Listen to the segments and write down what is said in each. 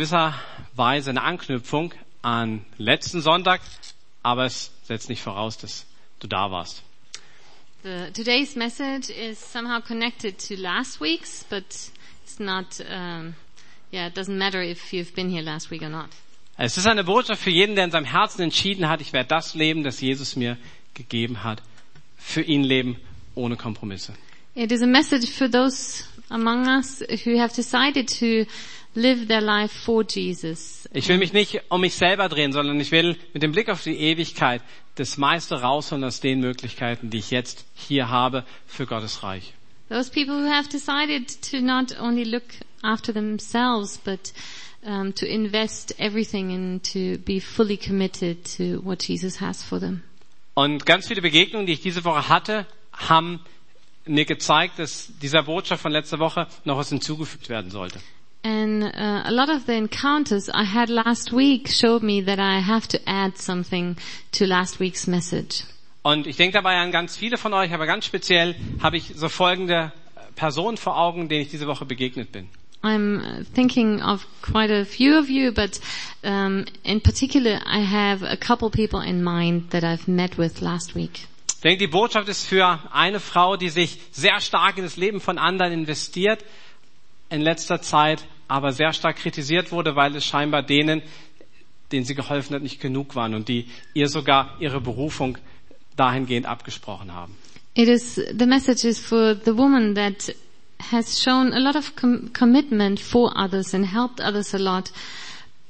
gewisser Weise eine Anknüpfung an letzten Sonntag, aber es setzt nicht voraus, dass du da warst. The, today's message is somehow connected to last week's, but it's not, um, yeah, it doesn't matter if you've been here last week or not. Es ist eine Botschaft für jeden, der in seinem Herzen entschieden hat, ich werde das leben, das Jesus mir gegeben hat. Für ihn leben ohne Kompromisse. It is a message for those among us who have decided to live their life for Jesus. Ich will mich nicht um mich selber drehen, sondern ich will mit dem Blick auf die Ewigkeit das meiste rausholen aus den Möglichkeiten, die ich jetzt hier habe für Gottes Reich. Those people who have decided to not only look after themselves, but um, to invest everything and to be fully committed to what Jesus has for them. Und ganz viele Begegnungen, die ich diese Woche hatte, haben mir gezeigt, dass dieser Botschaft von letzter Woche noch was hinzugefügt werden sollte. And uh, a lot of the encounters I had last week showed me that I have to add something to last week's message. Und ich denke dabei an ganz viele von euch, aber ganz speziell habe ich so folgende Personen vor Augen, denen ich diese Woche begegnet bin. I'm uh, thinking of quite a few of you, but um, in particular, I have a couple people in mind that I've met with last week. Ich denke, die Botschaft ist für eine Frau, die sich sehr stark in das Leben von anderen investiert, in letzter Zeit aber sehr stark kritisiert wurde, weil es scheinbar denen, denen sie geholfen hat, nicht genug waren und die ihr sogar ihre Berufung dahingehend abgesprochen haben. It is the message is for the woman that has shown a lot of com- commitment for others and helped others a lot.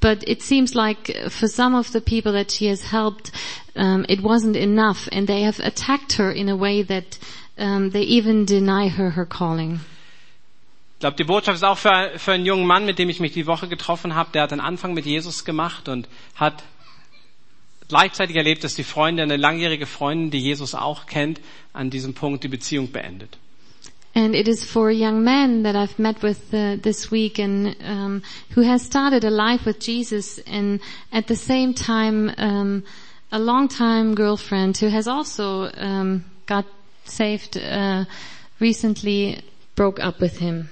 But it seems like for some of the people that she has helped, um, it wasn't enough, and they have attacked her in a way that um, they even deny her her calling. Ich glaube, die Botschaft ist auch für, für einen jungen Mann, mit dem ich mich die Woche getroffen habe. Der hat den Anfang mit Jesus gemacht und hat gleichzeitig erlebt, dass die Freundin, eine langjährige Freundin, die Jesus auch kennt, an diesem Punkt die Beziehung beendet. And it is for a young man that I've met with uh, this week and um, who has started a life with Jesus and at the same time um, a long-time girlfriend who has also um, got saved uh, recently broke up with him.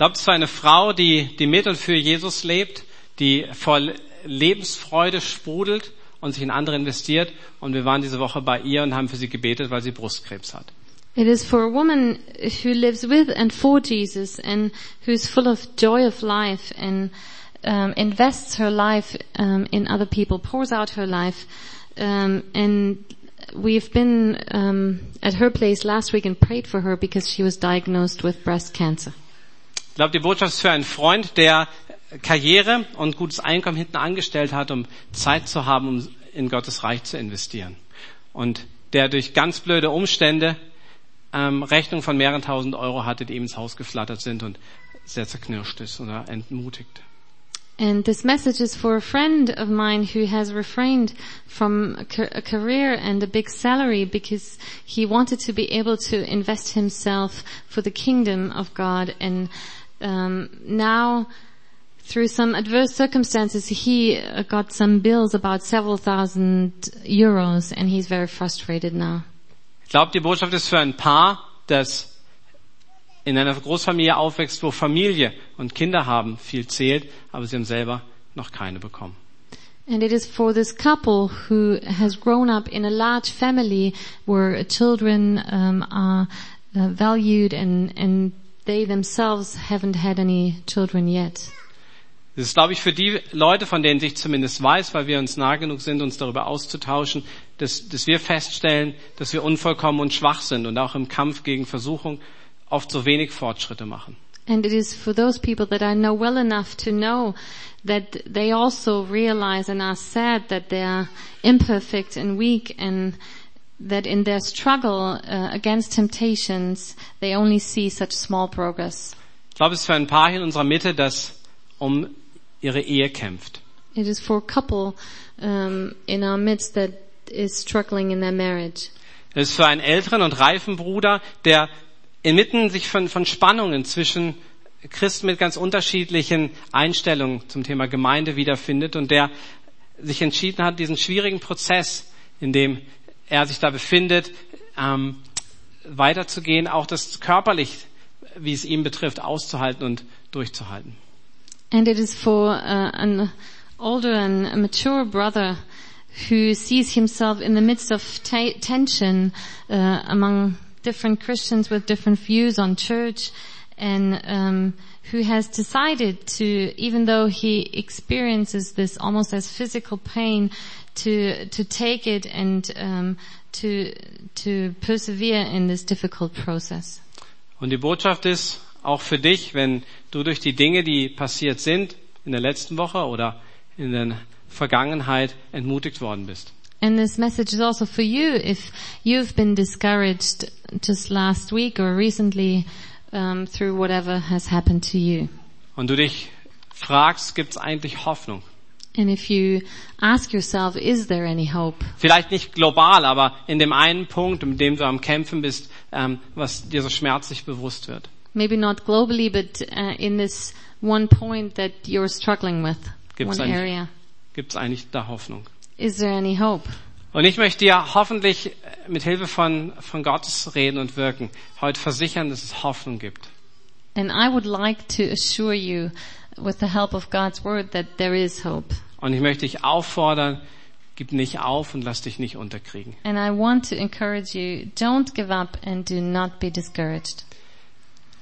Ich glaube, es war eine Frau, die, die mit und für Jesus lebt, die voll Lebensfreude sprudelt und sich in andere investiert. Und wir waren diese Woche bei ihr und haben für sie gebetet, weil sie Brustkrebs hat. It is for a woman who lives with and for Jesus and who's full of joy of life and um, invests her life um, in other people, pours out her life. Um, and we've been um, at her place last week and prayed for her because she was diagnosed with breast cancer. Ich glaube, die Botschaft ist für einen Freund, der Karriere und gutes Einkommen hinten angestellt hat, um Zeit zu haben, um in Gottes Reich zu investieren. Und der durch ganz blöde Umstände ähm, Rechnungen von mehreren tausend Euro hatte, die ihm ins Haus geflattert sind und sehr zerknirscht ist oder entmutigt. And this message is for a friend of mine who has refrained from a career and a big salary because he wanted to be able to invest himself for the kingdom of God. And um, now, through some adverse circumstances, he uh, got some bills about several thousand euros, and he's very frustrated now. Ich glaube, die Botschaft ist für ein Paar, das in einer Großfamilie aufwächst, wo Familie und Kinder haben viel zählt, aber sie haben selber noch keine bekommen. And it is for this couple who has grown up in a large family where children um, are uh, valued and, and they themselves haven't had any children yet. Das ist, glaube ich, für die Leute, von denen ich zumindest weiß, weil wir uns nah genug sind, uns darüber auszutauschen, dass, dass wir feststellen, dass wir unvollkommen und schwach sind und auch im Kampf gegen Versuchung oft so wenig Fortschritte machen. And it is for those people that I know well enough to know that they also realize and are sad that they are imperfect and weak and that in their struggle uh, against temptations, they only see such small progress. Ich glaube, es ist für ein Paar hier in unserer Mitte, das um ihre Ehe kämpft. It is for a couple um, in our midst that is struggling in their marriage. Es ist für einen älteren und reifen Bruder, der inmitten sich von, von Spannungen zwischen Christen mit ganz unterschiedlichen Einstellungen zum Thema Gemeinde wiederfindet und der sich entschieden hat, diesen schwierigen Prozess, in dem er sich da befindet, ähm, weiterzugehen, auch das körperlich, wie es ihm betrifft, auszuhalten und durchzuhalten. And it is for uh, an older and mature brother who sees himself in the midst of tension uh, among different Christians with different views on church and um, who has decided to, even though he experiences this almost as physical pain, to to take it and um, to to persevere in this difficult process. Und die Botschaft ist auch für dich, wenn du durch die Dinge, die passiert sind in der letzten Woche oder in der Vergangenheit entmutigt worden bist. And this message is also for you if you've been discouraged just last week or recently um, through whatever has happened to you. Und du dich fragst, gibt es eigentlich Hoffnung? And if you ask yourself, is there any hope? Vielleicht nicht global, aber in dem einen Punkt, in dem du am Kämpfen bist, ähm, was dir so schmerzlich bewusst wird. Maybe not globally, but uh, in this one point that you're struggling with, Gibt's one area. Gibt es eigentlich da Hoffnung? Is there any hope? Und ich möchte dir hoffentlich äh, mit Hilfe von, von Gottes Reden und Wirken heute versichern, dass es Hoffnung gibt. And I would like to assure you, with the help of God's word, that there is hope. Und ich möchte dich auffordern, gib nicht auf und lass dich nicht unterkriegen. And I want to encourage you, don't give up and do not be discouraged.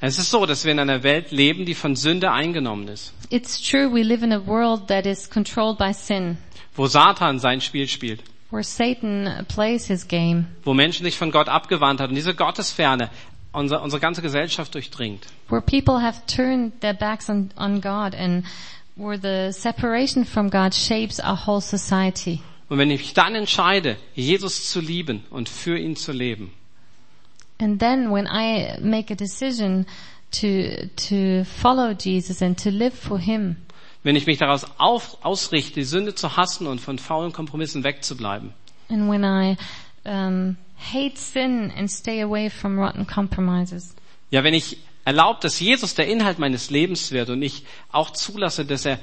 Es ist so, dass wir in einer Welt leben, die von Sünde eingenommen ist, It's true we live in a world that is controlled by sin, wo Satan sein Spiel spielt, where Satan plays his game, wo Menschen sich von Gott abgewandt haben. Diese Gottesferne unsere, unsere ganze Gesellschaft durchdringt. where people have turned their backs on, on God and where the separation from God shapes our whole society. Und wenn ich mich dann entscheide, Jesus zu lieben und für ihn zu leben, And then when I make a decision to, to follow Jesus and to live for Him, wenn ich mich daraus auf, ausrichte, die Sünde zu hassen und von faulen Kompromissen wegzubleiben, and when I um, hate sin and stay away from rotten compromises, ja, wenn ich erlaubt, dass Jesus der Inhalt meines Lebens wird und ich auch zulasse, dass er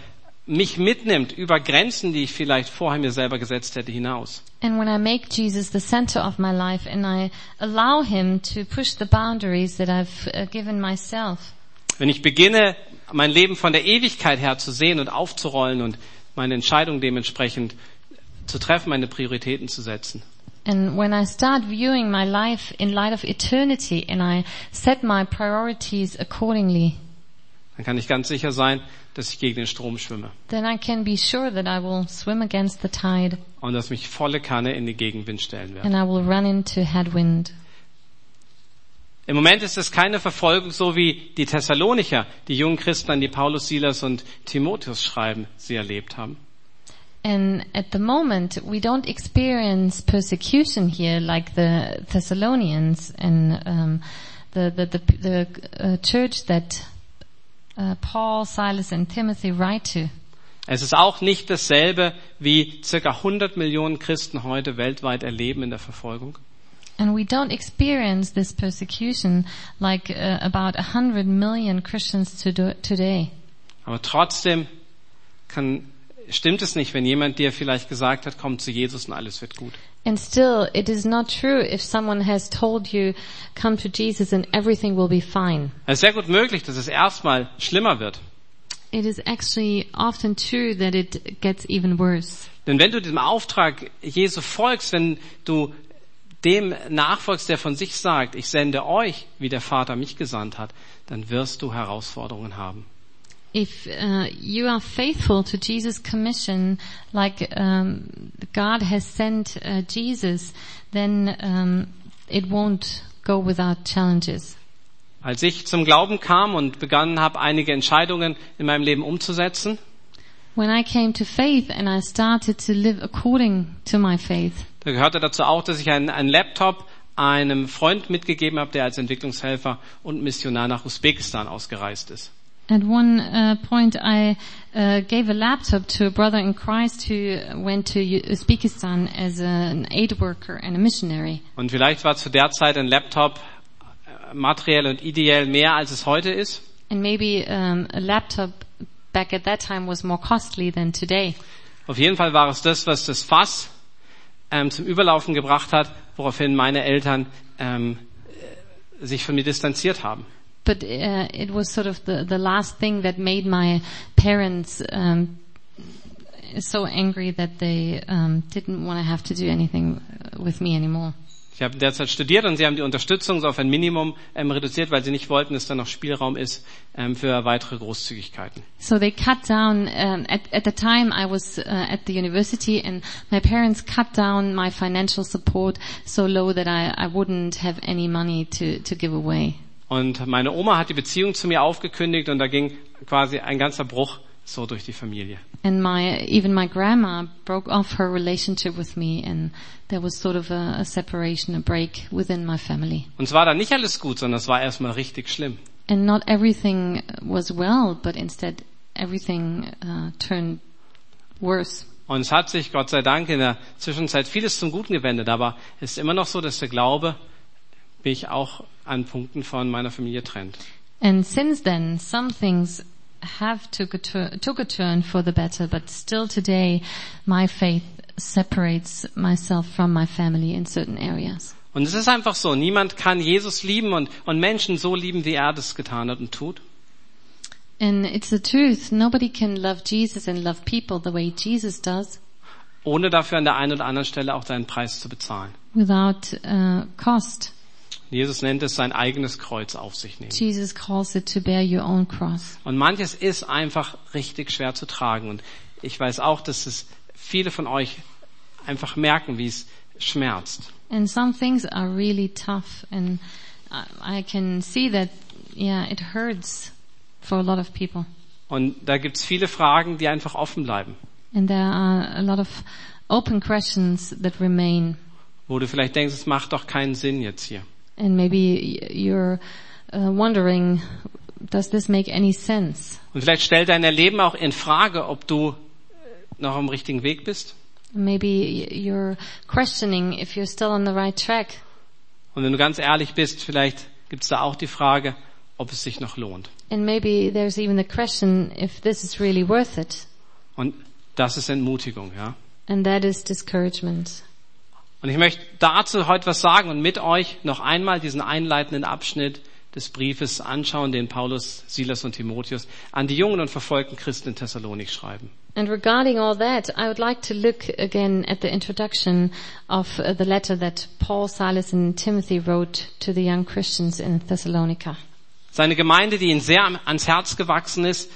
mich mitnimmt über Grenzen, die ich vielleicht vorher mir selber gesetzt hätte, hinaus. and when I make Jesus the center of my life and I allow Him to push the boundaries that I've uh, given myself, Wenn ich beginne, mein Leben von der Ewigkeit her zu sehen und aufzurollen und meine Entscheidung dementsprechend zu treffen, meine Prioritäten zu setzen. And when I start viewing my life in light of eternity and I set my priorities accordingly, Dann kann ich ganz sicher sein, dass ich gegen den Strom schwimme then I can be sure that I will swim against the tide und dass mich volle Kanne in die Gegenwind stellen werde. and I will run into headwind. Im Moment ist es keine Verfolgung, so wie die Thessalonicher, die jungen Christen, an die Paulus, Silas und Timotheus schreiben, sie erlebt haben. And at the moment, we don't experience persecution here like the Thessalonians and um, the the the, the uh, church that uh, Paul, Silas, and Timothy write to. Es ist auch nicht dasselbe, wie circa 100 Millionen Christen heute weltweit erleben in der Verfolgung. And we don't experience this persecution like uh, about a hundred million Christians to today. Aber trotzdem kann, stimmt es nicht, wenn jemand dir vielleicht gesagt hat, komm zu Jesus und alles wird gut. And still, it is not true if someone has told you, come to Jesus and everything will be fine. Es ist sehr gut möglich, dass es erstmal schlimmer wird. It is actually often true that it gets even worse. Denn wenn du dem Auftrag Jesu folgst, wenn du dem nachfolgst, der von sich sagt, ich sende euch, wie der Vater mich gesandt hat, dann wirst du Herausforderungen haben. If uh, you are faithful to Jesus' commission, like um, God has sent uh, Jesus, then um, it won't go without challenges. Als ich zum Glauben kam und begonnen habe, einige Entscheidungen in meinem Leben umzusetzen, When I came to faith and I started to live according to my faith, da gehörte dazu auch, dass ich einen, einen Laptop einem Freund mitgegeben habe, der als Entwicklungshelfer und Missionar nach Usbekistan ausgereist ist. At one uh, point, I uh, gave a laptop to a brother in Christ who went to Uzbekistan as an aid worker and a missionary. Und vielleicht war zu der Zeit ein Laptop äh, materiell und ideell mehr, als es heute ist. And maybe um, a laptop back at that time was more costly than today. Auf jeden Fall war es das, was das Fass ähm, zum Überlaufen gebracht hat, woraufhin meine Eltern ähm, äh, sich von mir distanziert haben. But uh, it was sort of the, the last thing that made my parents um, so angry that they um, didn't want to have to do anything with me anymore. Ich habe derzeit studiert und sie haben die Unterstützung so auf ein Minimum ähm, reduziert, weil sie nicht wollten, dass da noch Spielraum ist ähm, für weitere Großzügigkeiten. So they cut down. Um, at, at the time, I was uh, at the university, and my parents cut down my financial support so low that I, I wouldn't have any money to to give away. Und meine Oma hat die Beziehung zu mir aufgekündigt und da ging quasi ein ganzer Bruch so durch die Familie. And my even my grandma broke off her relationship with me, and there was sort of a, a separation, a break within my family. Und es war dann nicht alles gut, sondern es war erstmal richtig schlimm. And not everything was well, but instead everything uh, turned worse. Und es hat sich, Gott sei Dank, in der Zwischenzeit vieles zum Guten gewendet, aber es ist immer noch so, dass der Glaube mich auch an Punkten von meiner Familie trennt. And since then, some things have took a, tur- took a turn for the better, but still today, my faith separates myself from my family in certain areas. Und es ist einfach so, niemand kann Jesus lieben und, und Menschen so lieben, wie er das getan hat und tut. And it's the truth. Nobody can love Jesus and love people the way Jesus does ohne dafür an der einen oder anderen Stelle auch seinen Preis zu bezahlen. without uh, cost. Jesus nennt es sein eigenes Kreuz auf sich nehmen. Jesus calls it to bear your own cross. Und manches ist einfach richtig schwer zu tragen. Und ich weiß auch, dass es viele von euch einfach merken, wie es schmerzt. And some things are really tough and I, can see that, yeah, it hurts for a lot of people. Und da gibt's viele Fragen, die einfach offen bleiben. And there are a lot of open questions that remain. Wo du vielleicht denkst, es macht doch keinen Sinn jetzt hier. And maybe you're uh, wondering, does this make any sense? Und vielleicht stellt dein Leben auch in Frage, ob du äh, noch am richtigen Weg bist. Maybe you're questioning if you're still on the right track. Und wenn du ganz ehrlich bist, vielleicht gibt's da auch die Frage, ob es sich noch lohnt. And maybe there's even the question if this is really worth it. Und das ist Entmutigung, ja. And that is discouragement. Und ich möchte dazu heute was sagen und mit euch noch einmal diesen einleitenden Abschnitt des Briefes anschauen, den Paulus, Silas und Timotheus an die jungen und verfolgten Christen in Thessalonik schreiben. And regarding all that, I would like to look again at the introduction of uh, the letter that Paul, Silas and Timothy wrote to the young Christians in Thessalonica. Seine Gemeinde, die ihnen sehr ans Herz gewachsen ist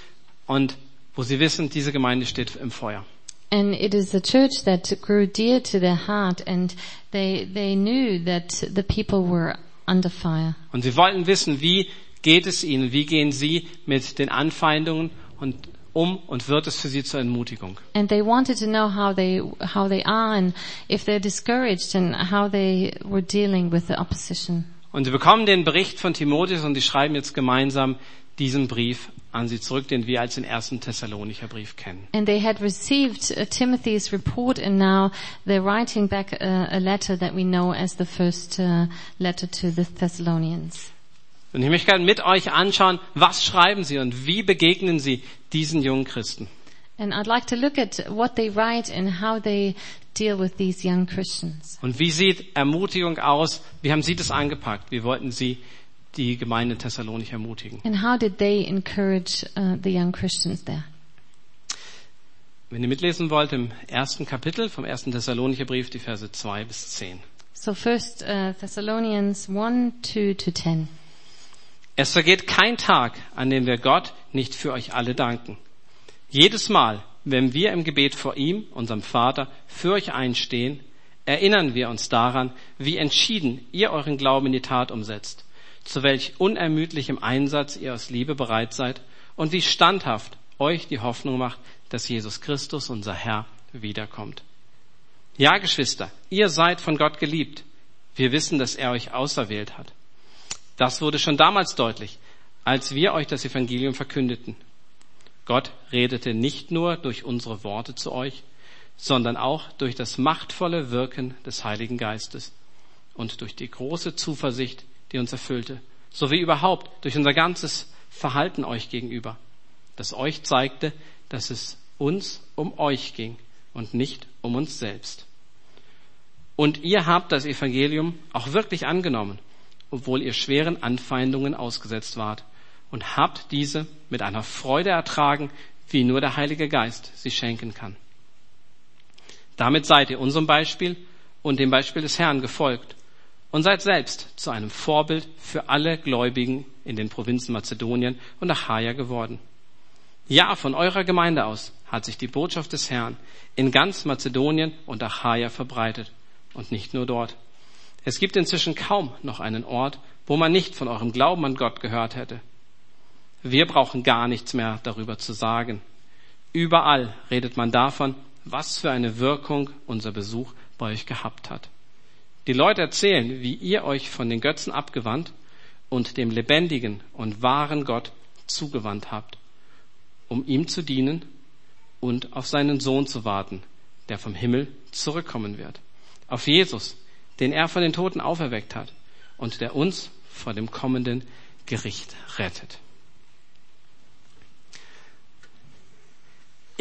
und wo sie wissen, diese Gemeinde steht im Feuer. And it is a church that grew dear to their heart and they, they knew that the people were under fire. Und sie wollten wissen, wie geht es ihnen, wie gehen sie mit den Anfeindungen und um und wird es für sie zur Entmutigung. And they wanted to know how they, how they are and if they're discouraged and how they were dealing with the opposition. Und sie bekommen den Bericht von Timotheus und die schreiben jetzt gemeinsam diesen Brief an sie zurück, den wir als den ersten Thessalonicher Brief kennen. And they had received uh, Timothy's report and now they're writing back a, a letter that we know as the first uh, letter to the Thessalonians. Und ich möchte gerne mit euch anschauen, was schreiben sie und wie begegnen sie diesen jungen Christen. And I'd like to look at what they write and how they deal with these young Christians. Und wie sieht Ermutigung aus? Wie haben sie das angepackt? Wie wollten sie die Gemeinde Thessalonik ermutigen? And how did they encourage uh, the young Christians there? Wenn ihr mitlesen wollt, im ersten Kapitel vom ersten Thessalonicher Brief, die Verse 2 bis 10. So first uh, Thessalonians 1, 2 to 10. Es vergeht kein Tag, an dem wir Gott nicht für euch alle danken. Jedes Mal, wenn wir im Gebet vor ihm, unserem Vater, für euch einstehen, erinnern wir uns daran, wie entschieden ihr euren Glauben in die Tat umsetzt, zu welch unermüdlichem Einsatz ihr aus Liebe bereit seid und wie standhaft euch die Hoffnung macht, dass Jesus Christus, unser Herr, wiederkommt. Ja, Geschwister, ihr seid von Gott geliebt. Wir wissen, dass er euch auserwählt hat. Das wurde schon damals deutlich, als wir euch das Evangelium verkündeten. Gott redete nicht nur durch unsere Worte zu euch, sondern auch durch das machtvolle Wirken des Heiligen Geistes und durch die große Zuversicht, die uns erfüllte, sowie überhaupt durch unser ganzes Verhalten euch gegenüber, das euch zeigte, dass es uns um euch ging und nicht um uns selbst. Und ihr habt das Evangelium auch wirklich angenommen obwohl ihr schweren Anfeindungen ausgesetzt wart, und habt diese mit einer Freude ertragen, wie nur der Heilige Geist sie schenken kann. Damit seid ihr unserem Beispiel und dem Beispiel des Herrn gefolgt und seid selbst zu einem Vorbild für alle Gläubigen in den Provinzen Mazedonien und Achaia geworden. Ja, von eurer Gemeinde aus hat sich die Botschaft des Herrn in ganz Mazedonien und Achaia verbreitet und nicht nur dort. Es gibt inzwischen kaum noch einen Ort, wo man nicht von eurem Glauben an Gott gehört hätte. Wir brauchen gar nichts mehr darüber zu sagen. Überall redet man davon, was für eine Wirkung unser Besuch bei euch gehabt hat. Die Leute erzählen, wie ihr euch von den Götzen abgewandt und dem lebendigen und wahren Gott zugewandt habt, um ihm zu dienen und auf seinen Sohn zu warten, der vom Himmel zurückkommen wird. Auf Jesus, den er von den Toten auferweckt hat und der uns vor dem kommenden Gericht rettet.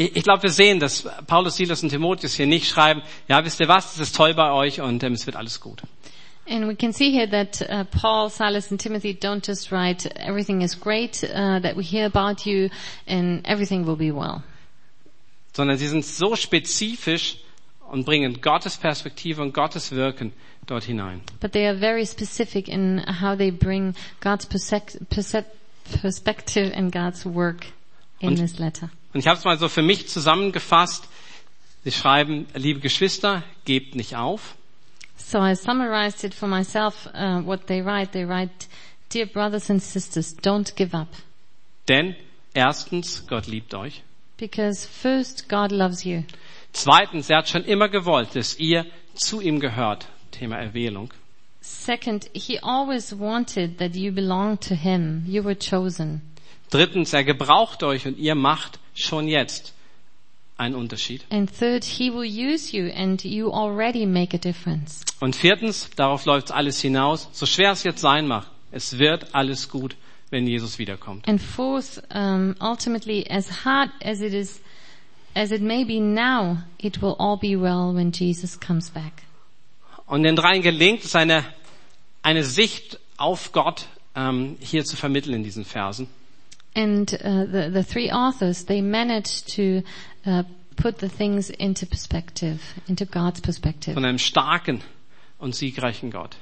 Ich glaube, wir sehen, dass Paulus, Silas und Timotheus hier nicht schreiben, ja, wisst ihr was, es ist toll bei euch und ähm, es wird alles gut. And we can see here that uh, Paul, Silas, and Timothy don't just write, everything is great, uh, that we hear about you, and everything will be well. Sondern sie sind so spezifisch und bringen Gottes Perspektive und Gottes Wirken dort hinein. But they are very specific in how they bring God's perspective and God's work in Und- this letter. Und ich habe es mal so für mich zusammengefasst. Sie schreiben, liebe Geschwister, gebt nicht auf. So I summarized it for myself, uh, what they write. They write, Dear brothers and sisters, don't give up. Denn erstens, Gott liebt euch. Because first, God loves you. Zweitens, er hat schon immer gewollt, dass ihr zu ihm gehört. Thema Erwählung. Second, He always wanted that you belong to Him. You were chosen. Drittens, er gebraucht euch und ihr macht schon jetzt einen Unterschied. And third, He will use you and you already make a difference. Und viertens, darauf läuft alles hinaus, so schwer es jetzt sein mag, es wird alles gut, wenn Jesus wiederkommt. And fourth, um, ultimately, as hard as it is, as it may be now, it will all be well when Jesus comes back. Und den dreien gelingt es, eine, eine Sicht auf Gott ähm, hier zu vermitteln in diesen Versen. And uh, the the three authors they managed to uh, put the things into perspective, into God's perspective, Von einem starken und siegreichen Gott.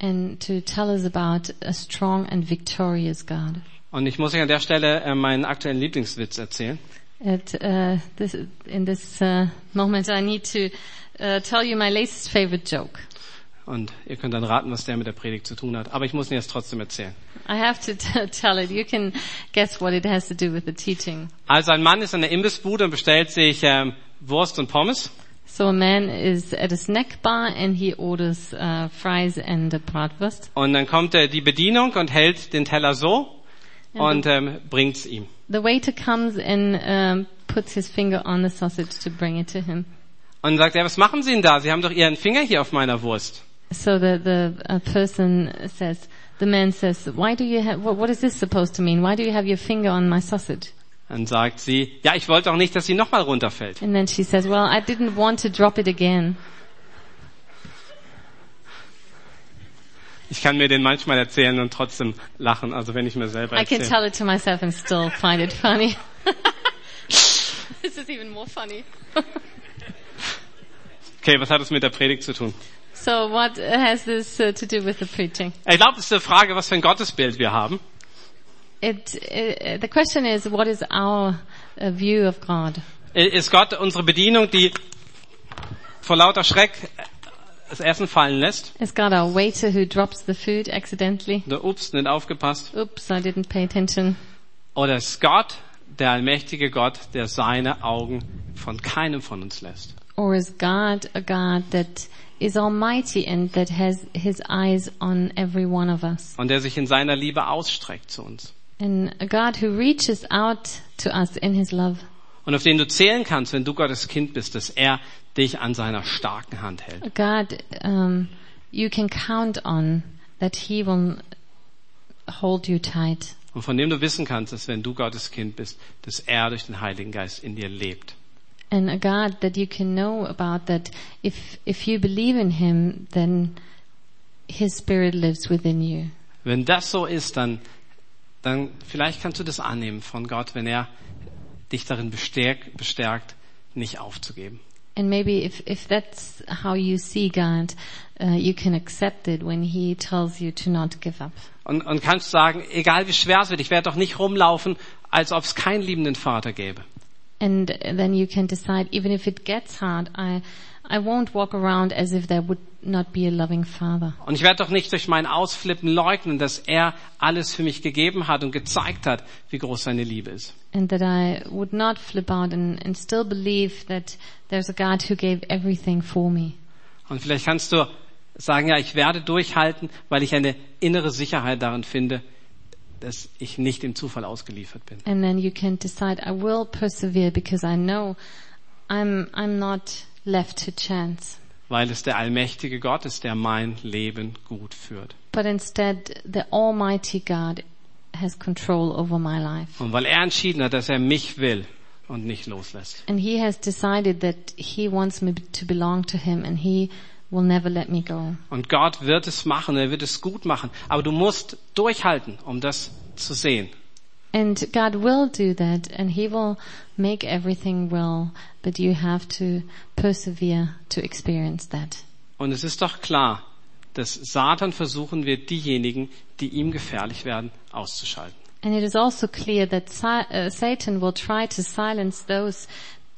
and to tell us about a strong and victorious God. Und ich muss euch an der Stelle äh, meinen aktuellen Lieblingswitz erzählen. At uh, this, in this uh, moment, I need to uh, tell you my latest favorite joke. Und ihr könnt dann raten, was der mit der Predigt zu tun hat. Aber ich muss ihn jetzt trotzdem erzählen. I have to tell it. You can guess what it has to do with the teaching. Also ein Mann ist in der Imbissbude und bestellt sich ähm, Wurst und Pommes. So a man is at a snack bar and he orders uh, fries and a bratwurst. Und dann kommt äh, die Bedienung und hält den Teller so und ähm, bringt's ihm. The waiter comes and um, puts his finger on the sausage to bring it to him. Und sagt er, was machen Sie denn da? Sie haben doch Ihren Finger hier auf meiner Wurst. So the the uh, person says, the man says, "Why do you have? What, what is this supposed to mean? Why do you have your finger on my sausage?" Dann sagt sie, ja, ich wollte auch nicht, dass sie nochmal runterfällt. And then she says, "Well, I didn't want to drop it again." Ich kann mir den manchmal erzählen und trotzdem lachen, also wenn ich mir selber I can erzähle. tell it to myself and still find it funny. this is even more funny. Okay, was hat es mit der Predigt zu tun? So what has this uh, to do with the preaching? Ich glaube, es ist eine Frage, was für ein Gottesbild wir haben. It, uh, the question is, what is our uh, view of God? Ist Gott unsere Bedienung, die vor lauter Schreck das Essen fallen lässt? Is God our waiter who drops the food accidentally? Oder ups, nicht aufgepasst? Oops, I didn't pay attention. Oder ist Gott der allmächtige Gott, der seine Augen von keinem von uns lässt? Or is God a God that is almighty and that has his eyes on every one of us? Und der sich in seiner Liebe ausstreckt zu uns? And a God who reaches out to us in his love. Und auf den du zählen kannst, wenn du Gottes Kind bist, dass er dich an seiner starken Hand hält. A God um, you can count on that he will hold you tight. Und von dem du wissen kannst, dass wenn du Gottes Kind bist, dass er durch den Heiligen Geist in dir lebt. And a God that you can know about that if, if you believe in him, then His Spirit lives within you. Wenn das so ist, dann, dann vielleicht kannst du das annehmen von Gott, wenn er dich darin bestärkt, bestärkt nicht aufzugeben. And maybe if, if that's how you see God, uh, you can accept it when He tells you to not give up. Und, und kannst sagen, egal wie schwer es wird, ich werde doch nicht rumlaufen, als ob es keinen liebenden Vater gäbe. And then you can decide, even if it gets hard, I, I won't walk around as if there would not be a loving father. Und ich werde doch nicht durch mein Ausflippen leugnen, dass er alles für mich gegeben hat und gezeigt hat, wie groß seine Liebe ist. And that I would not flip out and, and still believe that there's a God who gave everything for me. Und vielleicht kannst du sagen, ja, ich werde durchhalten, weil ich eine innere Sicherheit darin finde, dass ich nicht dem Zufall ausgeliefert bin. And then you can decide, I will persevere because I know I'm, I'm not left to chance. Weil es der allmächtige Gott ist, der mein Leben gut führt. But instead, the Almighty God has control over my life. Und weil er entschieden hat, dass er mich will und nicht loslässt. And He has decided that He wants me to belong to Him and He will never let me go. Und Gott wird es machen, er wird es gut machen. Aber du musst durchhalten, um das zu sehen. And God will do that and He will make everything well, but you have to persevere to experience that. Und es ist doch klar, dass Satan versuchen wird, diejenigen, die ihm gefährlich werden, auszuschalten. And it is also clear that uh, Satan will try to silence those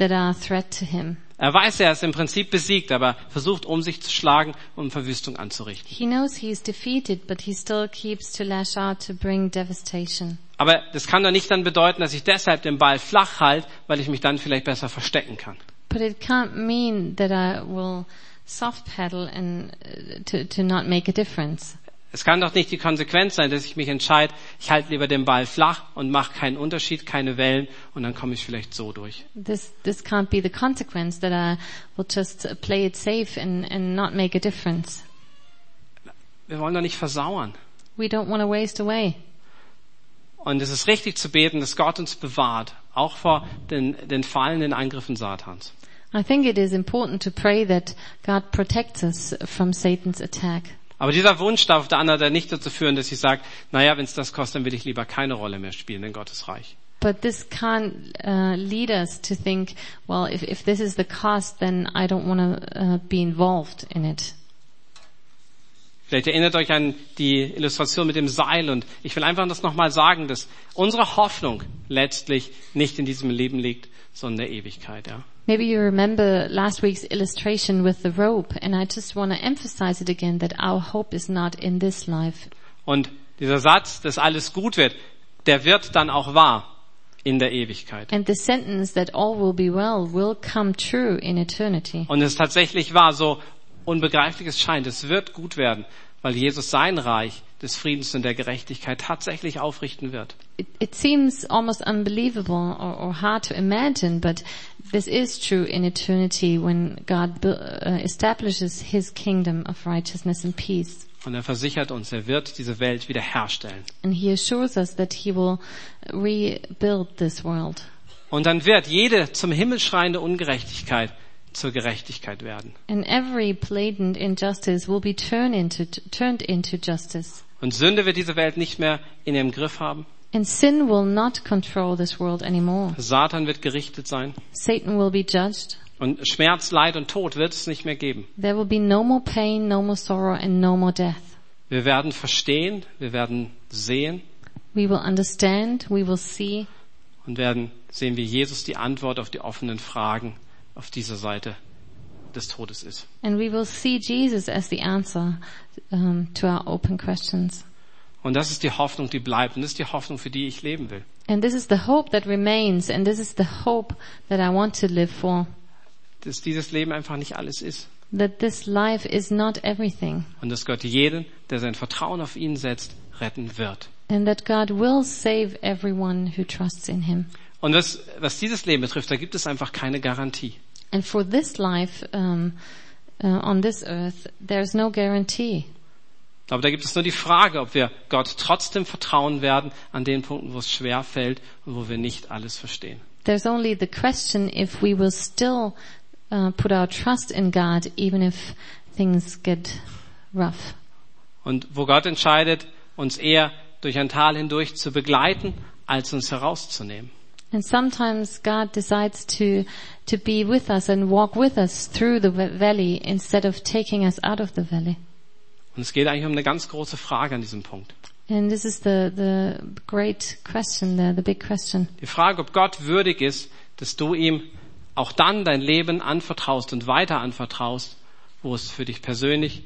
that are a threat to him. Er weiß, er ist im Prinzip besiegt, aber versucht, um sich zu schlagen, um Verwüstung anzurichten. He knows he is defeated, but he still keeps to lash out to bring devastation. Aber das kann doch nicht dann bedeuten, dass ich deshalb den Ball flach halte, weil ich mich dann vielleicht besser verstecken kann. But it can't mean that I will soft pedal and uh, to, to not make a difference. Es kann doch nicht die Konsequenz sein, dass ich mich entscheide, ich halte lieber den Ball flach und mache keinen Unterschied, keine Wellen und dann komme ich vielleicht so durch. This, this can't be the consequence that I will just play it safe and, and not make a difference. Wir wollen doch nicht versauern. We don't want to waste away. Und es ist richtig zu beten, dass Gott uns bewahrt, auch vor den, den fallenden Angriffen Satans. I think it is important to pray that God protects us from Satan's attack. Aber dieser Wunsch darf auf der anderen Seite nicht dazu führen, dass ich sage, naja, wenn es das kostet, dann will ich lieber keine Rolle mehr spielen in Gottes Reich. But this can't uh, lead us to think, well, if, if this is the cost, then I don't want to uh, be involved in it. Vielleicht erinnert euch an die Illustration mit dem Seil und ich will einfach das nochmal sagen, dass unsere Hoffnung letztlich nicht in diesem Leben liegt, sondern in der Ewigkeit, ja. Maybe you remember last week's illustration with the rope, and I just want to emphasize it again that our hope is not in this life. Und dieser Satz, dass alles gut wird, der wird dann auch wahr in der Ewigkeit. And the sentence that all will be well will come true in eternity. Und es ist tatsächlich wahr, so unbegreiflich es scheint, es wird gut werden, weil Jesus sein Reich des Friedens und der Gerechtigkeit tatsächlich aufrichten wird. It, it seems almost unbelievable or, or hard to imagine, but this is true in eternity when God uh, establishes His kingdom of righteousness and peace. Und er versichert uns, er wird diese Welt wiederherstellen. And He assures us that He will rebuild this world. Und dann wird jede zum Himmel schreiende Ungerechtigkeit zur Gerechtigkeit werden. And every blatant injustice will be turned into, turned into justice. Und Sünde wird diese Welt nicht mehr in ihrem Griff haben. And sin will not control this world anymore. Satan wird gerichtet sein. Satan will be judged. Und Schmerz, Leid und Tod wird es nicht mehr geben. There will be no more pain, no more sorrow, and no more death. Wir werden verstehen, wir werden sehen We will understand, we will see, und werden sehen, wie Jesus die Antwort auf die offenen Fragen auf dieser Seite des Todes ist. and we will see Jesus as the answer um, to our open questions. Und das ist die Hoffnung, die bleibt. Und das ist die Hoffnung, für die ich leben will. And this is the hope that remains, and this is the hope that I want to live for. Dass dieses Leben einfach nicht alles ist. That this life is not everything, Und dass Gott jeden, der sein Vertrauen auf ihn setzt, retten wird. and that God will save everyone who trusts in Him. Und was, was dieses Leben betrifft, da gibt es einfach keine Garantie. And for this life um, uh, on this earth, there's no guarantee. Aber da gibt es nur die Frage, ob wir Gott trotzdem vertrauen werden an den Punkten, wo es schwer fällt und wo wir nicht alles verstehen. There's only the question if we will still uh, put our trust in God even if things get rough. Und wo Gott entscheidet, uns eher durch ein Tal hindurch zu begleiten, als uns herauszunehmen. And sometimes God decides to, to be with us and walk with us through the va- valley instead of taking us out of the valley. Und es geht eigentlich um eine ganz große Frage an diesem Punkt. And this is the, the great question, the, the big question. Die Frage, ob Gott würdig ist, dass du ihm auch dann dein Leben anvertraust und weiter anvertraust, wo es für dich persönlich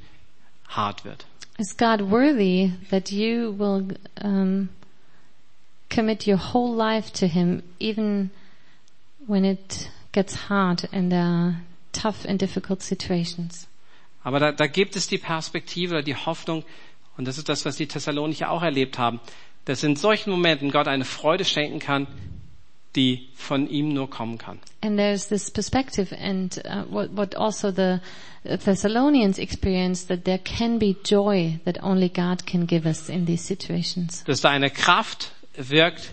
hart wird. Is God worthy that you will um, commit your whole life to Him, even when it gets hard and there are tough and difficult situations? Aber da, da gibt es die Perspektive die Hoffnung, und das ist das, was die Thessalonicher auch erlebt haben, dass in solchen Momenten Gott eine Freude schenken kann, die von ihm nur kommen kann. And there's this perspective and uh, what, what also the Thessalonians experienced that there can be joy that only God can give us in these situations. Dass da eine Kraft wirkt,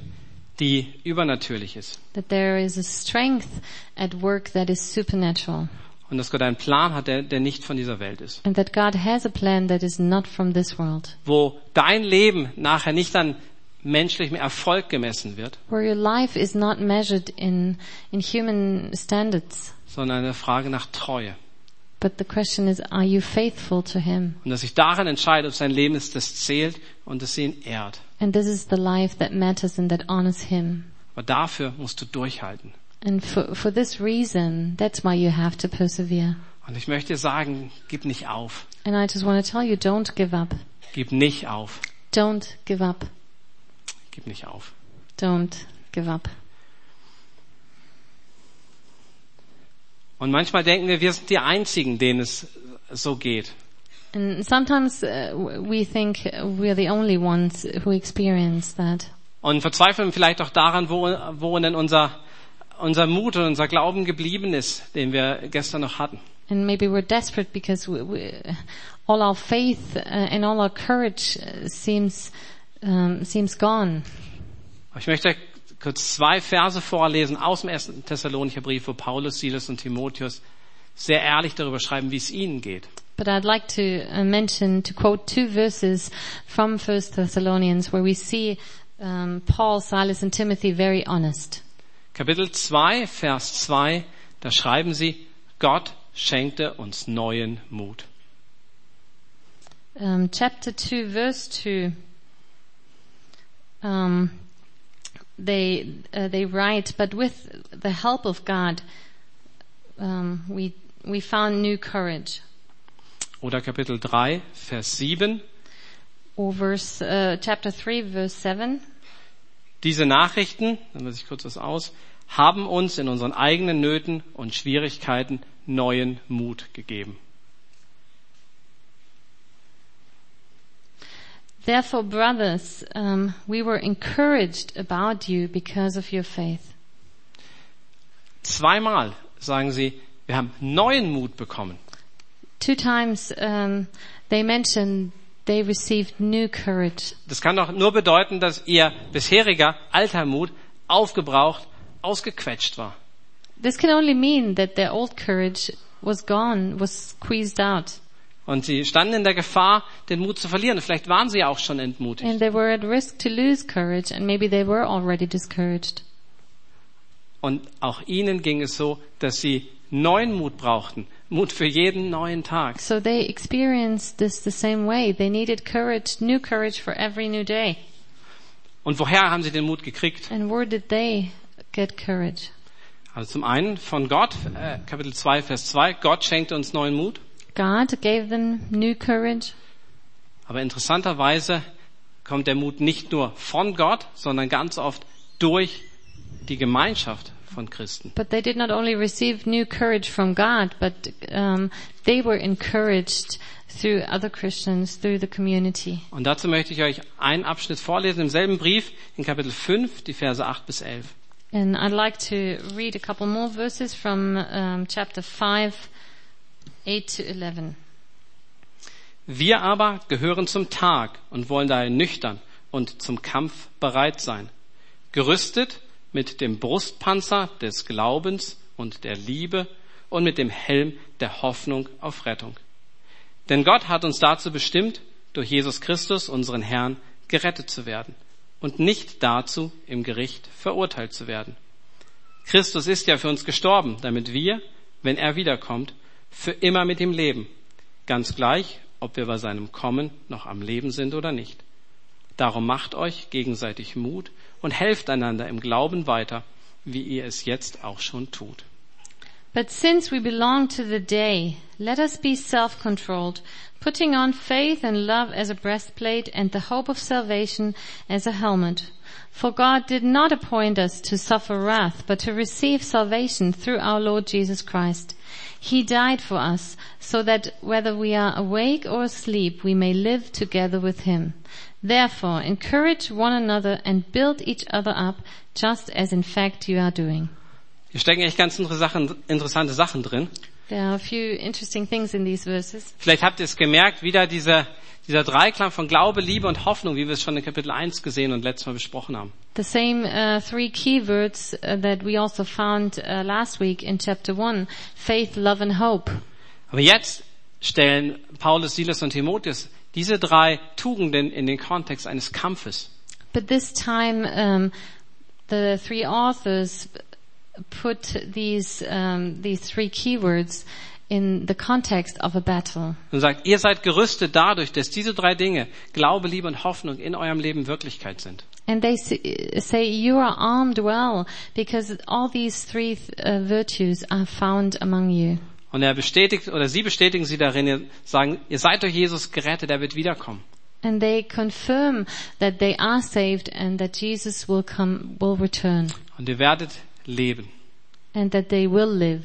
die übernatürlich ist. That there is a strength at work that is supernatural. Und dass Gott einen Plan hat, der, der nicht von dieser Welt ist. And that God has a plan that is not from this world. Wo dein Leben nachher nicht an menschlichem Erfolg gemessen wird, Where your life is not measured in, in human standards. sondern eine Frage nach Treue. But the question is, are you faithful to Him? Und dass sich darin entscheidet, ob sein Leben ist, das zählt und das ihn ehrt. And this is the life that matters and that honors Him. Aber dafür musst du durchhalten. And for, for this reason, that's why you have to persevere. Und ich möchte dir sagen, gib nicht auf. And I just want to tell you, don't give up. Gib nicht auf. Don't give up. Gib nicht auf. Don't give up. Und manchmal denken wir, wir sind die Einzigen, denen es so geht. And sometimes uh, we think we're the only ones who experience that. Und verzweifeln vielleicht auch daran, wo, wo denn unser, unser Mut und unser Glauben geblieben ist, den wir gestern noch hatten. And maybe we're desperate because we, we, all our faith uh, and all our courage uh, seems um, seems gone. Ich möchte kurz zwei Verse vorlesen aus dem ersten Thessalonicher Brief, wo Paulus, Silas und Timotheus sehr ehrlich darüber schreiben, wie es ihnen geht. But I'd like to uh, mention to quote two verses from First Thessalonians where we see um, Paul, Silas, and Timothy very honest. Kapitel 2, Vers 2, da schreiben sie, Gott schenkte uns neuen Mut. Um, chapter two, verse two. Um, they uh, they write, but with the help of God, um, we we found new courage. Oder Kapitel 3, Vers 7, Or verse uh, chapter three, verse seven. diese Nachrichten, dann lasse ich kurz das aus, haben uns in unseren eigenen Nöten und Schwierigkeiten neuen Mut gegeben. Therefore, brothers, um, we were encouraged about you because of your faith. Zweimal sagen sie, wir haben neuen Mut bekommen. Two times um, they mentioned they received new courage. Das kann doch nur bedeuten, dass ihr bisheriger alter Mut aufgebraucht, ausgequetscht war. This can only mean that their old courage was gone, was squeezed out. Und sie standen in der Gefahr, den Mut zu verlieren. Vielleicht waren sie auch schon entmutigt. And they were at risk to lose courage and maybe they were already discouraged. Und auch ihnen ging es so, dass sie neuen Mut brauchten. Mut für jeden neuen Tag. So they experienced this the same way. They needed courage, new courage for every new day. Und woher haben sie den Mut gekriegt? And where did they get courage? Also zum einen von Gott, äh, Kapitel 2, Vers 2. Gott schenkte uns neuen Mut. God gave them new courage. Aber interessanterweise kommt der Mut nicht nur von Gott, sondern ganz oft durch die Gemeinschaft von Christen. But they did not only receive new courage from God, but um, they were encouraged through other Christians, through the community. Und dazu möchte ich euch einen Abschnitt vorlesen im selben Brief in Kapitel 5, die Verse 8 bis 11. And I'd like to read a couple more verses from um, chapter 5, 8 to 11. Wir aber gehören zum Tag und wollen daher nüchtern und zum Kampf bereit sein. Gerüstet mit dem Brustpanzer des Glaubens und der Liebe und mit dem Helm der Hoffnung auf Rettung. Denn Gott hat uns dazu bestimmt, durch Jesus Christus, unseren Herrn, gerettet zu werden und nicht dazu, im Gericht verurteilt zu werden. Christus ist ja für uns gestorben, damit wir, wenn er wiederkommt, für immer mit ihm leben. Ganz gleich, ob wir bei seinem Kommen noch am Leben sind oder nicht. Darum macht euch gegenseitig Mut und helft einander im Glauben weiter, wie ihr es jetzt auch schon tut. But since we belong to the day, let us be self-controlled, putting on faith and love as a breastplate and the hope of salvation as a helmet. For God did not appoint us to suffer wrath, but to receive salvation through our Lord Jesus Christ. He died for us, so that whether we are awake or asleep, we may live together with Him. Therefore, encourage one another and build each other up, just as in fact you are doing. Hier stecken echt ganz interessante Sachen drin. There are a few interesting things in these verses. Vielleicht habt ihr es gemerkt, wieder dieser, dieser Dreiklang von Glaube, Liebe und Hoffnung, wie wir es schon in Kapitel 1 gesehen und letztes Mal besprochen haben. The same uh, three keywords uh, that we also found uh, last week in chapter 1, faith, love and hope. Aber jetzt stellen Paulus, Silas und Timotheus diese drei Tugenden in den Kontext eines Kampfes. But this time, um, the three authors put these um, these three keywords in the context of a battle. Und sagt, ihr seid gerüstet dadurch, dass diese drei Dinge, Glaube, Liebe und Hoffnung, in eurem Leben Wirklichkeit sind. And they say you are armed well because all these three uh, virtues are found among you. Und er bestätigt, oder sie bestätigen sie darin, ihr sagen, ihr seid durch Jesus gerettet, er wird wiederkommen. And they confirm that they are saved and that Jesus will come, will return Und ihr werdet leben. and that they will live.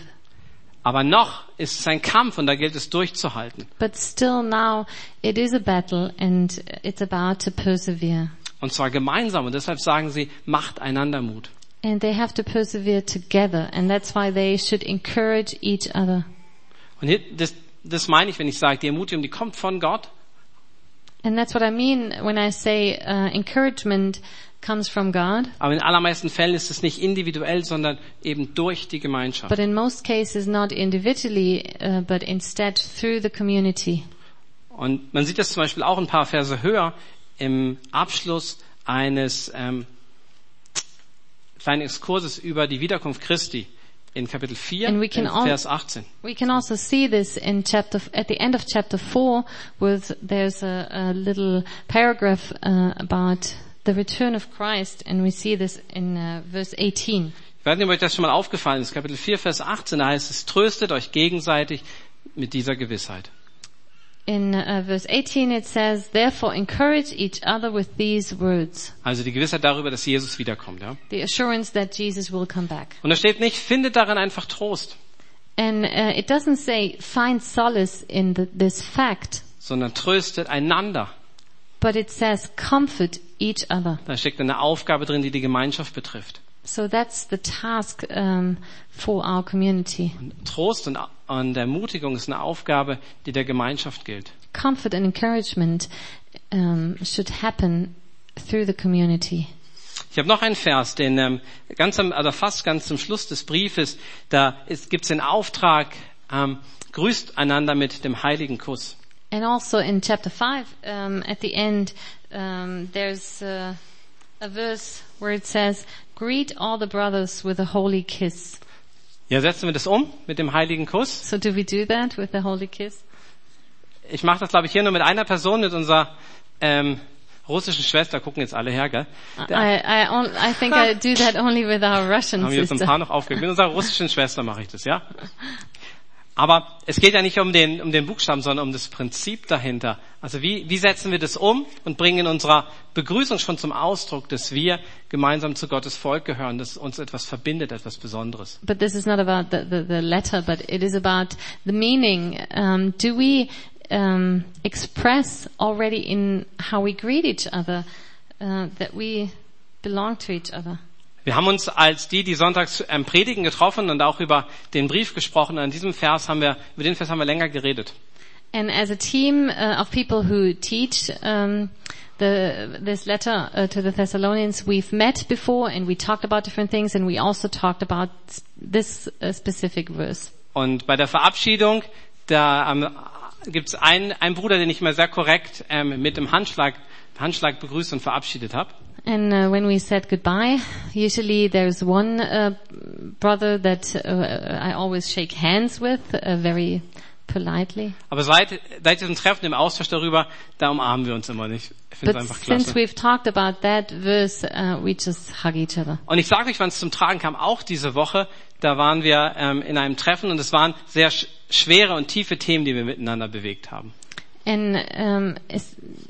Aber noch ist es ein Kampf und da gilt es durchzuhalten. But still now it is a battle and it's about to persevere. Und zwar gemeinsam. Und deshalb sagen sie, macht einander Mut. And they have to persevere together and that's why they should encourage each other. Und das, das meine ich, wenn ich sage, die Ermutigung, die kommt von Gott. And that's what I mean when I say uh, encouragement comes from God. Aber in allermeisten Fällen ist es nicht individuell, sondern eben durch die Gemeinschaft. But in most cases not individually, uh, but instead through the community. Und man sieht das zum Beispiel auch ein paar Verse höher im Abschluss eines ähm, kleinen Exkurses über die Wiederkunft Christi in Kapitel 4, And we can in all- Vers 18. We can also see this in chapter, at the end of chapter 4 with, there's a, a little paragraph uh, about the return of Christ and we see this in uh, verse 18. Ich weiß nicht, ob euch das schon mal aufgefallen ist. Kapitel 4, Vers 18, da heißt es, tröstet euch gegenseitig mit dieser Gewissheit. In uh, verse 18 it says, therefore encourage each other with these words. Also die Gewissheit darüber, dass Jesus wiederkommt. Ja? The assurance that Jesus will come back. Und da steht nicht, findet darin einfach Trost, And uh, it doesn't say find solace in the, this fact, sondern tröstet einander. but it says comfort each other. Da steckt eine Aufgabe drin, die die Gemeinschaft betrifft. So that's the task um, for our community. Trost und, und Ermutigung ist eine Aufgabe, die der Gemeinschaft gilt. Comfort and encouragement um, should happen through the community. Ich habe noch einen Vers, den ähm, ganz am, also fast ganz zum Schluss des Briefes, da gibt es den Auftrag, ähm, grüßt einander mit dem heiligen Kuss. And also in chapter 5, um, at the end, um, there's uh, a verse where it says, greet all the brothers with a holy kiss. Ja, setzen wir das um mit dem heiligen Kuss. So do we do that with the holy kiss? Ich mache das, glaube ich, hier nur mit einer Person, mit unserer ähm, russischen Schwester. Gucken jetzt alle her, gell? Da I, I, I think I do that only with our Russian haben wir jetzt ein sister. paar noch aufgegeben. Mit unserer russischen Schwester mache ich das, ja? Aber es geht ja nicht um den, um den Buchstaben, sondern um das Prinzip dahinter. Also wie, wie setzen wir das um und bringen in unserer Begrüßung schon zum Ausdruck, dass wir gemeinsam zu Gottes Volk gehören, dass uns etwas verbindet, etwas Besonderes. But this is not about the, the, the letter, but it is about the meaning. Um, do we um, express already in how we greet each other uh, that we belong to each other? Wir haben uns als die, die sonntags ähm, predigen, getroffen und auch über den Brief gesprochen. Und an diesem Vers haben wir, über den Vers haben wir länger geredet. And as a team uh, of people who teach um, the, this letter uh, to the Thessalonians, we've met before and we talked about different things, and we also talked about this uh, specific verse. Und bei der Verabschiedung, da, ähm, gibt es einen, einen Bruder, den ich immer sehr korrekt ähm, mit dem Handschlag, Handschlag begrüßt und verabschiedet habe. And uh, when we said goodbye, usually there's one uh, brother that uh, I always shake hands with, uh, very politely. Aber seit, seit diesem Treffen, dem Austausch darüber, da umarmen wir uns immer nicht. Ich But einfach since klasse. we've talked about that verse, uh, we just hug each other. Und ich sage euch, wann es zum Tragen kam, auch diese Woche, da waren wir ähm, in einem Treffen und es waren sehr sch schwere und tiefe Themen, die wir miteinander bewegt haben. And um,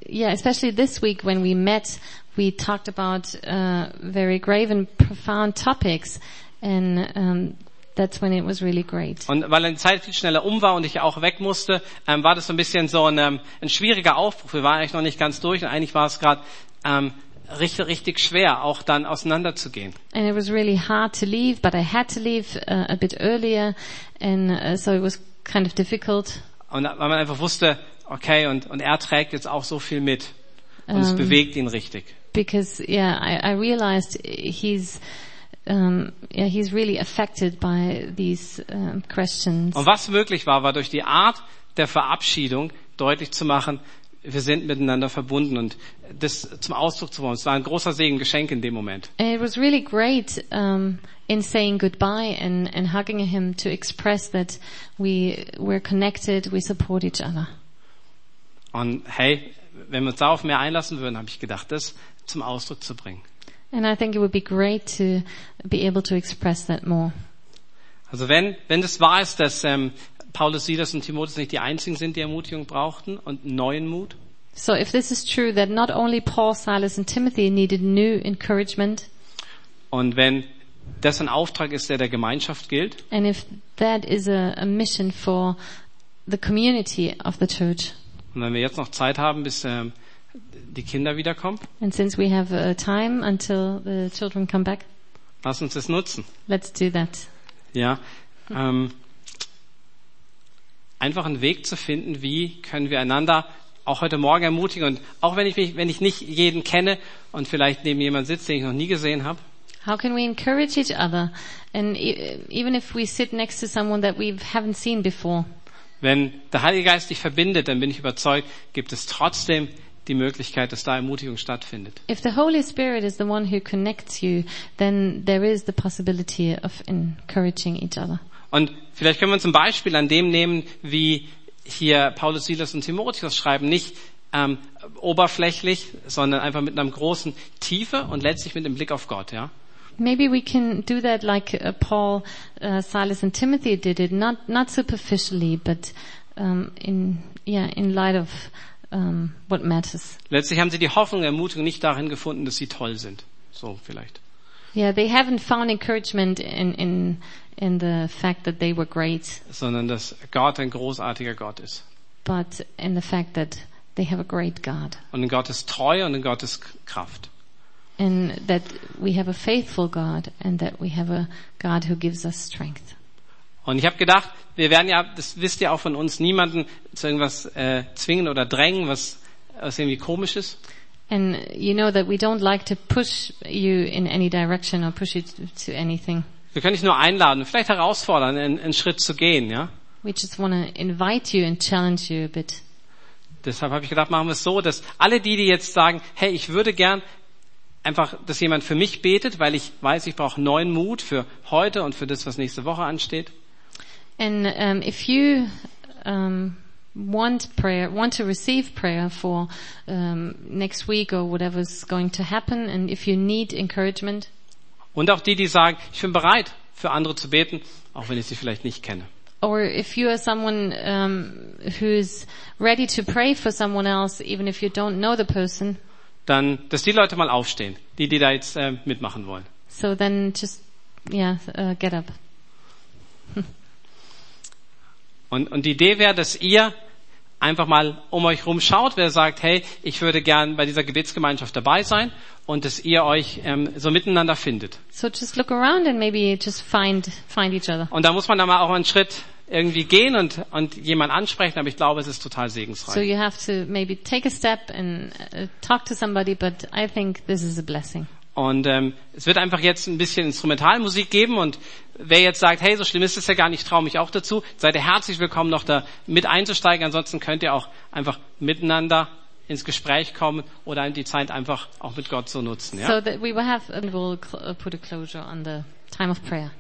yeah, especially this week when we met, we talked about uh, very grave and profound topics, and um, that's when it was really great. Und weil die Zeit viel schneller um war und ich auch weg musste, ähm, war das so ein bisschen so ein, ähm, ein schwieriger Aufbruch. Wir waren eigentlich noch nicht ganz durch und eigentlich war es gerade ähm, richtig, richtig schwer, auch dann auseinanderzugehen. And it was really hard to leave, but I had to leave uh, a bit earlier, and uh, so it was kind of difficult. Und weil man einfach wusste, okay, und, und er trägt jetzt auch so viel mit. Und es Ähm. bewegt ihn richtig. Because yeah, I, I realized he's um, yeah he's really affected by these um, questions. Und was möglich war, war durch die Art der Verabschiedung deutlich zu machen, wir sind miteinander verbunden und das zum Ausdruck zu wollen. Es war ein großer Segen, Geschenk in dem Moment. And it was really great um, in saying goodbye and, and hugging him to express that we we're connected, we support each other. Und hey, wenn wir uns darauf mehr einlassen würden, habe ich gedacht, das zum Ausdruck zu bringen. And I think it would be great to be able to express that more. Also wenn, wenn das wahr ist, dass ähm, Paulus, Silas und Timotheus nicht die einzigen sind, die Ermutigung brauchten und neuen Mut, So if this is true that not only Paul, Silas and Timothy needed new encouragement, und wenn das ein Auftrag ist, der der Gemeinschaft gilt, and if that is a, a mission for the community of the church, und wenn wir jetzt noch Zeit haben, bis ähm, die Kinder wiederkommen, and since we have uh, time until the children come back, lass uns das nutzen. let's do that. Ja, ähm, einfach einen Weg zu finden, wie können wir einander auch heute Morgen ermutigen und auch wenn ich mich, wenn ich nicht jeden kenne und vielleicht neben jemand sitzt, den ich noch nie gesehen habe, How can we encourage each other? And e- even if we sit next to someone that we haven't seen before, wenn der Heilige Geist dich verbindet, dann bin ich überzeugt, gibt es trotzdem die Möglichkeit, dass da Ermutigung stattfindet. if the Holy Spirit is the one who connects you, then there is the possibility of encouraging each other. Und vielleicht können wir ein Beispiel an dem nehmen, wie hier Paulus, Silas und Timotheus schreiben, nicht ähm, oberflächlich, sondern einfach mit einer großen Tiefe und letztlich mit dem Blick auf Gott, ja. Maybe we can do that like uh, Paul, uh, Silas and Timothy did it, not, not superficially, but um, in, yeah, in light of um, what matters. Letztlich haben sie die Hoffnung und Ermutigung nicht darin gefunden, dass sie toll sind. So vielleicht. Yeah, they haven't found encouragement in, in, in the fact that they were great, Sondern dass Gott ein großartiger Gott ist. but in the fact that they have a great God. Und in Gottes Treue und in Gottes Kraft. and that we have a faithful God and that we have a God who gives us strength. Und ich habe gedacht, wir werden ja, das wisst ihr auch von uns, niemanden zu irgendwas äh, zwingen oder drängen, was, was irgendwie komisch ist. And you know that we don't like to push you in any direction or push you to, anything. Wir können dich nur einladen, vielleicht herausfordern, einen, einen Schritt zu gehen, ja. We just want to invite you and challenge you a bit. Deshalb habe ich gedacht, machen wir es so, dass alle die, die jetzt sagen, hey, ich würde gern einfach, dass jemand für mich betet, weil ich weiß, ich brauche neuen Mut für heute und für das, was nächste Woche ansteht. And um, if you um, want prayer, want to receive prayer for um, next week or whatever's going to happen, and if you need encouragement, Und auch die, die sagen, ich bin bereit, für andere zu beten, auch wenn ich sie vielleicht nicht kenne. or if you are someone um, who's ready to pray for someone else, even if you don't know the person, Dann, dass die Leute mal aufstehen, die, die da jetzt äh, mitmachen wollen. so then just yeah, uh, get up. Und, und die Idee wäre, dass ihr einfach mal um euch rum schaut, wer sagt, hey, ich würde gern bei dieser Gebetsgemeinschaft dabei sein und dass ihr euch ähm, so miteinander findet. So just look around and maybe just find find each other. Und da muss man dann mal auch einen Schritt irgendwie gehen und, und jemand ansprechen, aber ich glaube, es ist total So segensreich. you have to maybe take a step and talk to somebody, but I think this is a blessing. Und ähm, es wird einfach jetzt ein bisschen Instrumentalmusik geben und wer jetzt sagt, hey, so schlimm ist es ja gar nicht, ich traue mich auch dazu, seid ihr herzlich willkommen, noch da mit einzusteigen. Ansonsten könnt ihr auch einfach miteinander ins Gespräch kommen oder die Zeit einfach auch mit Gott so nutzen. Ja? So that we will have, and we'll uh, put a closure on the time of prayer.